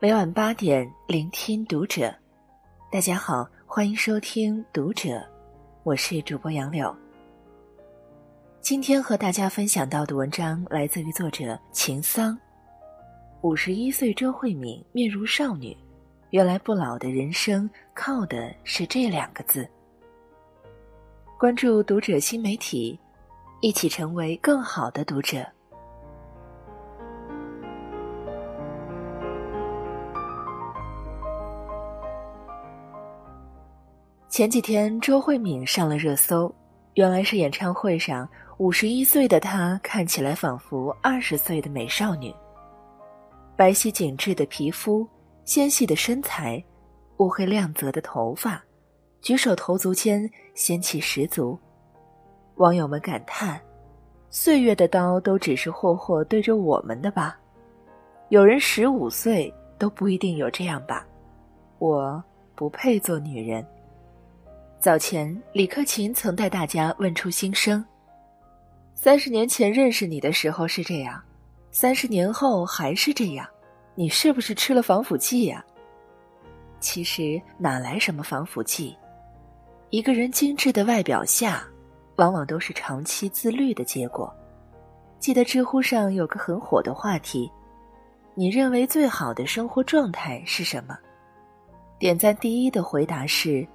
每晚八点，聆听读者。大家好，欢迎收听《读者》，我是主播杨柳。今天和大家分享到的文章来自于作者秦桑。五十一岁周慧敏面如少女，原来不老的人生靠的是这两个字。关注《读者》新媒体，一起成为更好的读者。前几天，周慧敏上了热搜，原来是演唱会上五十一岁的她看起来仿佛二十岁的美少女。白皙紧致的皮肤，纤细的身材，乌黑亮泽的头发，举手投足间仙气十足。网友们感叹：“岁月的刀都只是霍霍对着我们的吧？有人十五岁都不一定有这样吧？我不配做女人。”早前，李克勤曾带大家问出心声：三十年前认识你的时候是这样，三十年后还是这样，你是不是吃了防腐剂呀？其实哪来什么防腐剂？一个人精致的外表下，往往都是长期自律的结果。记得知乎上有个很火的话题：你认为最好的生活状态是什么？点赞第一的回答是。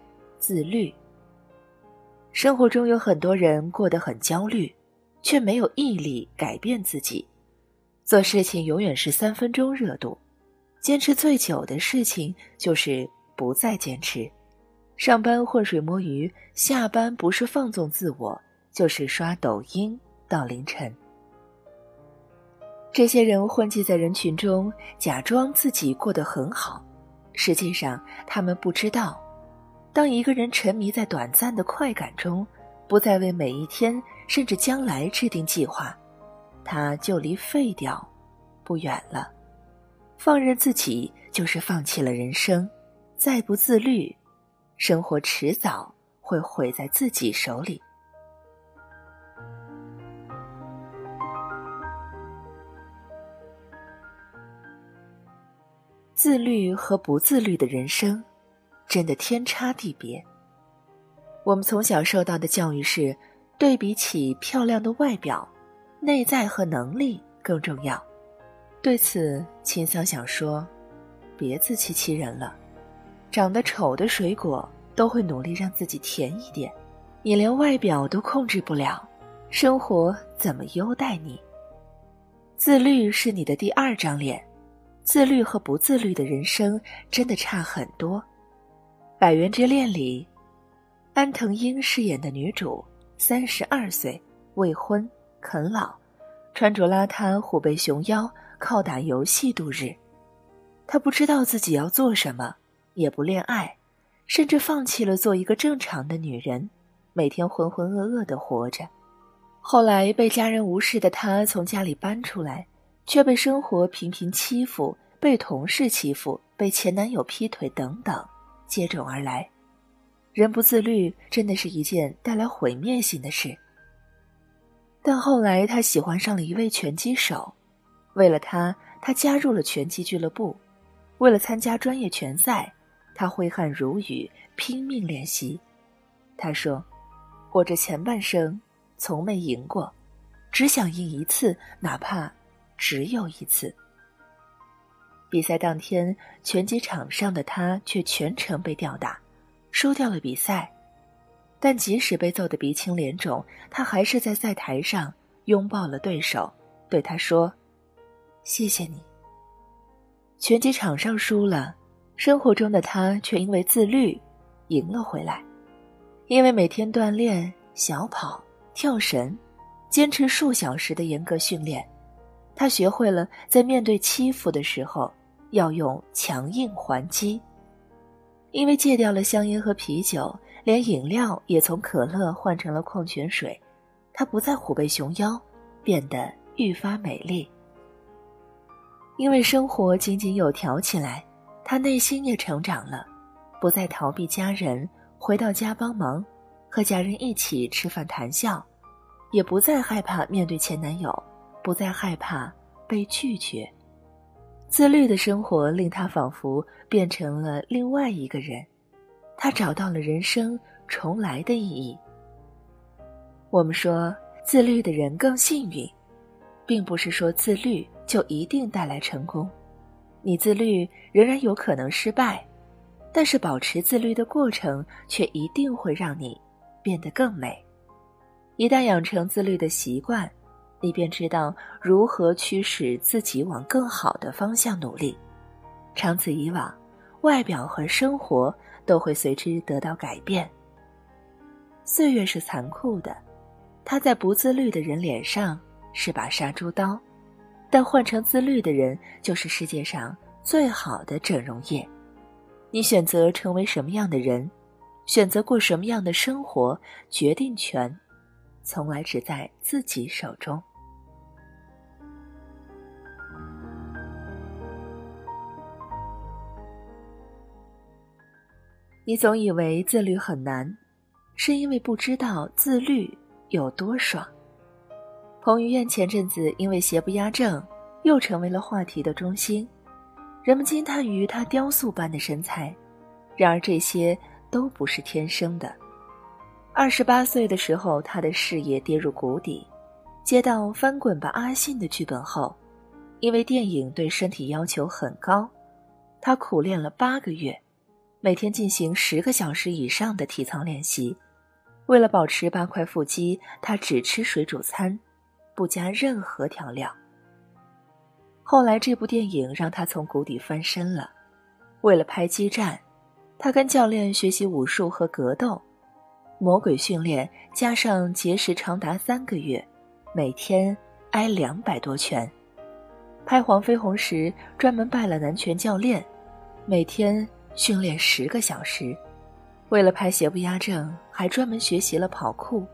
自律。生活中有很多人过得很焦虑，却没有毅力改变自己。做事情永远是三分钟热度，坚持最久的事情就是不再坚持。上班浑水摸鱼，下班不是放纵自我，就是刷抖音到凌晨。这些人混迹在人群中，假装自己过得很好，实际上他们不知道。当一个人沉迷在短暂的快感中，不再为每一天甚至将来制定计划，他就离废掉不远了。放任自己就是放弃了人生，再不自律，生活迟早会毁在自己手里。自律和不自律的人生。真的天差地别。我们从小受到的教育是，对比起漂亮的外表，内在和能力更重要。对此，秦桑想说：别自欺欺人了。长得丑的水果都会努力让自己甜一点，你连外表都控制不了，生活怎么优待你？自律是你的第二张脸，自律和不自律的人生真的差很多。《百元之恋》里，安藤英饰演的女主三十二岁，未婚，啃老，穿着邋遢，虎背熊腰，靠打游戏度日。她不知道自己要做什么，也不恋爱，甚至放弃了做一个正常的女人，每天浑浑噩噩的活着。后来被家人无视的她从家里搬出来，却被生活频频欺负，被同事欺负，被前男友劈腿，等等。接踵而来，人不自律真的是一件带来毁灭性的事。但后来他喜欢上了一位拳击手，为了他，他加入了拳击俱乐部。为了参加专业拳赛，他挥汗如雨，拼命练习。他说：“我这前半生从没赢过，只想赢一次，哪怕只有一次。”比赛当天，拳击场上的他却全程被吊打，输掉了比赛。但即使被揍得鼻青脸肿，他还是在赛台上拥抱了对手，对他说：“谢谢你。”拳击场上输了，生活中的他却因为自律赢了回来。因为每天锻炼、小跑、跳绳，坚持数小时的严格训练，他学会了在面对欺负的时候。要用强硬还击，因为戒掉了香烟和啤酒，连饮料也从可乐换成了矿泉水。她不再虎背熊腰，变得愈发美丽。因为生活井井有条起来，她内心也成长了，不再逃避家人，回到家帮忙，和家人一起吃饭谈笑，也不再害怕面对前男友，不再害怕被拒绝。自律的生活令他仿佛变成了另外一个人，他找到了人生重来的意义。我们说自律的人更幸运，并不是说自律就一定带来成功。你自律仍然有可能失败，但是保持自律的过程却一定会让你变得更美。一旦养成自律的习惯，你便知道如何驱使自己往更好的方向努力。长此以往，外表和生活都会随之得到改变。岁月是残酷的。它在不自律的人脸上是把杀猪刀，但换成自律的人就是世界上最好的整容液。你选择成为什么样的人，选择过什么样的生活，决定权从来只在自己手中。你总以为自律很难，是因为不知道自律。有多爽？彭于晏前阵子因为邪不压正，又成为了话题的中心。人们惊叹于他雕塑般的身材，然而这些都不是天生的。二十八岁的时候，他的事业跌入谷底。接到《翻滚吧，阿信》的剧本后，因为电影对身体要求很高，他苦练了八个月，每天进行十个小时以上的体操练习。为了保持八块腹肌，他只吃水煮餐，不加任何调料。后来这部电影让他从谷底翻身了。为了拍激战，他跟教练学习武术和格斗，魔鬼训练加上节食长达三个月，每天挨两百多拳。拍《黄飞鸿》时专门拜了南拳教练，每天训练十个小时。为了拍邪不压正，还专门学习了跑酷，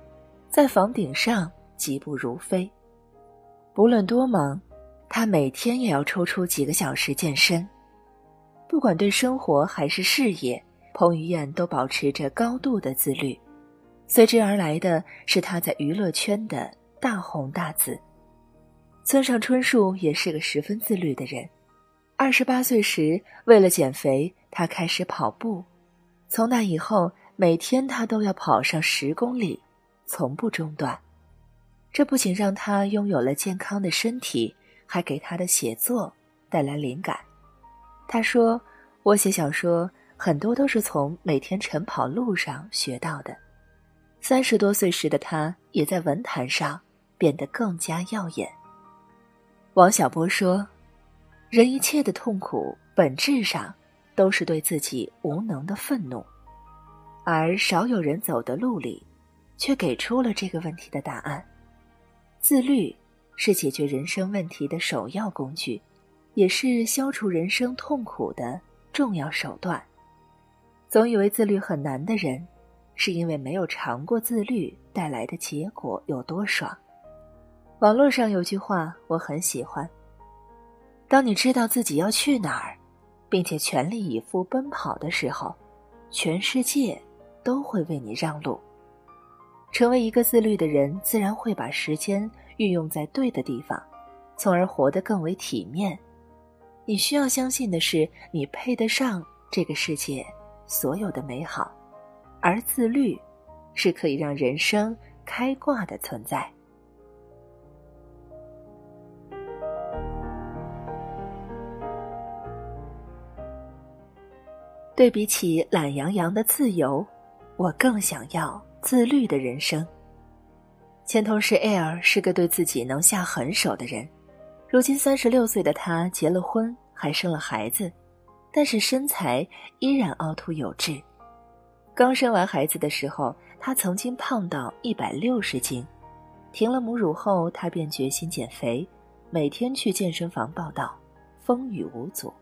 在房顶上疾步如飞。不论多忙，他每天也要抽出几个小时健身。不管对生活还是事业，彭于晏都保持着高度的自律，随之而来的是他在娱乐圈的大红大紫。村上春树也是个十分自律的人。二十八岁时，为了减肥，他开始跑步。从那以后，每天他都要跑上十公里，从不中断。这不仅让他拥有了健康的身体，还给他的写作带来灵感。他说：“我写小说很多都是从每天晨跑路上学到的。”三十多岁时的他，也在文坛上变得更加耀眼。王小波说：“人一切的痛苦，本质上……”都是对自己无能的愤怒，而少有人走的路里，却给出了这个问题的答案。自律是解决人生问题的首要工具，也是消除人生痛苦的重要手段。总以为自律很难的人，是因为没有尝过自律带来的结果有多爽。网络上有句话我很喜欢：当你知道自己要去哪儿。并且全力以赴奔跑的时候，全世界都会为你让路。成为一个自律的人，自然会把时间运用在对的地方，从而活得更为体面。你需要相信的是，你配得上这个世界所有的美好，而自律是可以让人生开挂的存在。对比起懒洋洋的自由，我更想要自律的人生。前同事 Air 是个对自己能下狠手的人，如今三十六岁的他结了婚，还生了孩子，但是身材依然凹凸有致。刚生完孩子的时候，他曾经胖到一百六十斤，停了母乳后，他便决心减肥，每天去健身房报道，风雨无阻。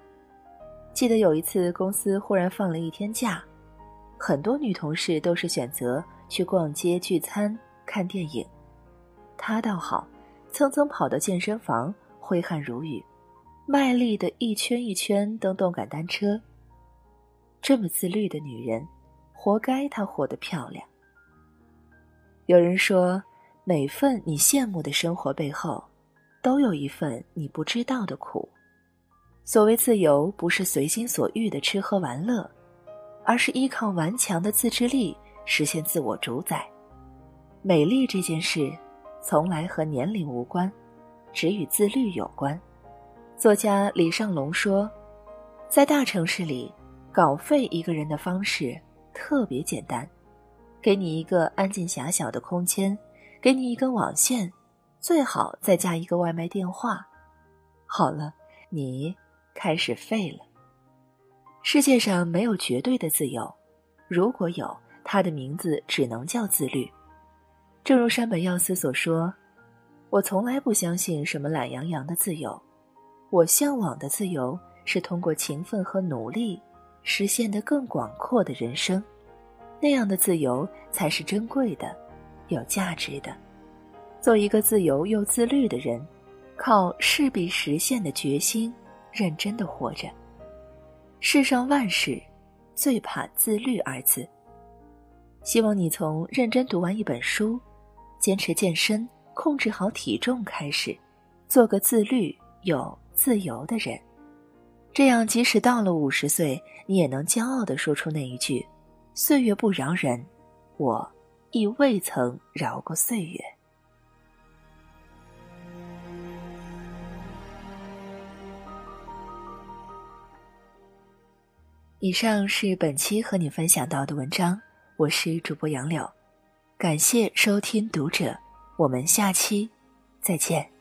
记得有一次，公司忽然放了一天假，很多女同事都是选择去逛街、聚餐、看电影，她倒好，蹭蹭跑到健身房，挥汗如雨，卖力的一圈一圈蹬动感单车。这么自律的女人，活该她活得漂亮。有人说，每份你羡慕的生活背后，都有一份你不知道的苦。所谓自由，不是随心所欲的吃喝玩乐，而是依靠顽强的自制力实现自我主宰。美丽这件事，从来和年龄无关，只与自律有关。作家李尚龙说，在大城市里，稿费一个人的方式特别简单：给你一个安静狭小的空间，给你一根网线，最好再加一个外卖电话。好了，你开始废了。世界上没有绝对的自由，如果有，它的名字只能叫自律。正如山本耀司所说：“我从来不相信什么懒洋洋的自由，我向往的自由是通过勤奋和努力实现的更广阔的人生，那样的自由才是珍贵的、有价值的。做一个自由又自律的人，靠势必实现的决心，认真的活着。世上万事，最怕自律二字。希望你从认真读完一本书。”坚持健身，控制好体重，开始做个自律有自由的人。这样，即使到了五十岁，你也能骄傲地说出那一句：“岁月不饶人，我亦未曾饶过岁月。”以上是本期和你分享到的文章，我是主播杨柳。感谢收听《读者》，我们下期再见。